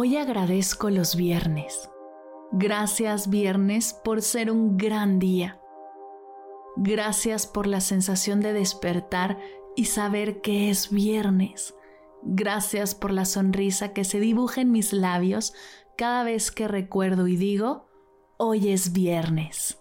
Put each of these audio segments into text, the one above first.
Hoy agradezco los viernes. Gracias viernes por ser un gran día. Gracias por la sensación de despertar y saber que es viernes. Gracias por la sonrisa que se dibuja en mis labios cada vez que recuerdo y digo, hoy es viernes.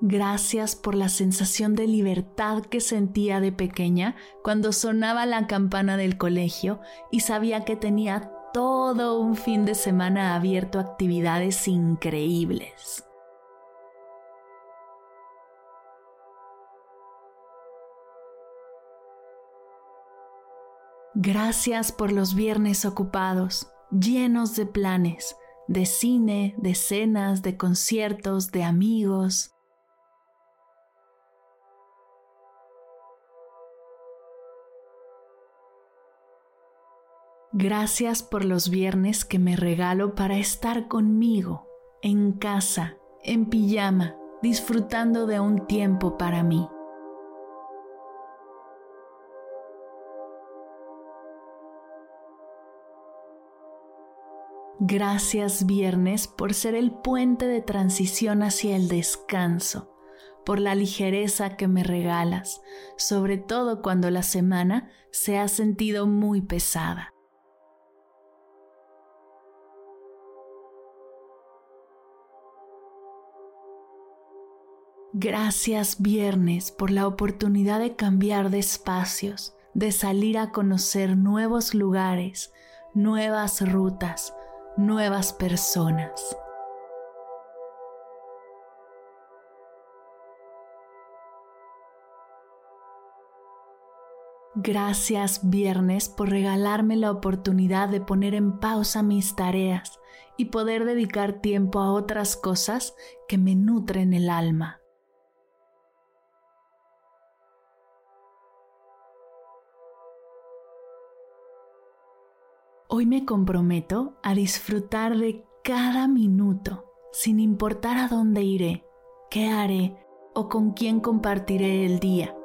Gracias por la sensación de libertad que sentía de pequeña cuando sonaba la campana del colegio y sabía que tenía todo un fin de semana abierto a actividades increíbles. Gracias por los viernes ocupados, llenos de planes, de cine, de cenas, de conciertos, de amigos. Gracias por los viernes que me regalo para estar conmigo, en casa, en pijama, disfrutando de un tiempo para mí. Gracias viernes por ser el puente de transición hacia el descanso, por la ligereza que me regalas, sobre todo cuando la semana se ha sentido muy pesada. Gracias viernes por la oportunidad de cambiar de espacios, de salir a conocer nuevos lugares, nuevas rutas, nuevas personas. Gracias viernes por regalarme la oportunidad de poner en pausa mis tareas y poder dedicar tiempo a otras cosas que me nutren el alma. Hoy me comprometo a disfrutar de cada minuto, sin importar a dónde iré, qué haré o con quién compartiré el día.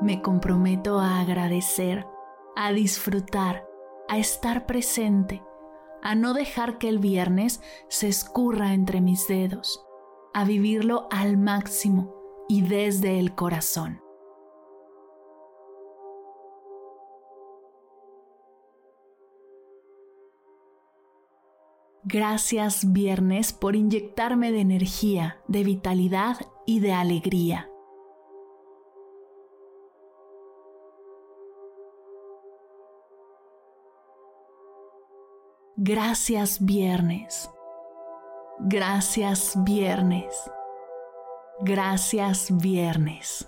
Me comprometo a agradecer, a disfrutar, a estar presente, a no dejar que el viernes se escurra entre mis dedos, a vivirlo al máximo y desde el corazón. Gracias viernes por inyectarme de energía, de vitalidad y de alegría. Gracias viernes. Gracias viernes. Gracias viernes.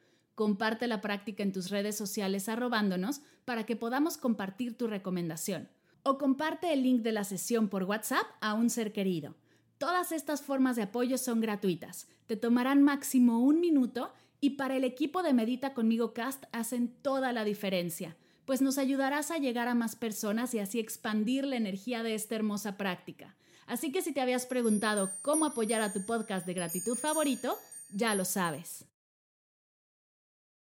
Comparte la práctica en tus redes sociales arrobándonos para que podamos compartir tu recomendación. O comparte el link de la sesión por WhatsApp a un ser querido. Todas estas formas de apoyo son gratuitas. Te tomarán máximo un minuto y para el equipo de Medita conmigo Cast hacen toda la diferencia, pues nos ayudarás a llegar a más personas y así expandir la energía de esta hermosa práctica. Así que si te habías preguntado cómo apoyar a tu podcast de gratitud favorito, ya lo sabes.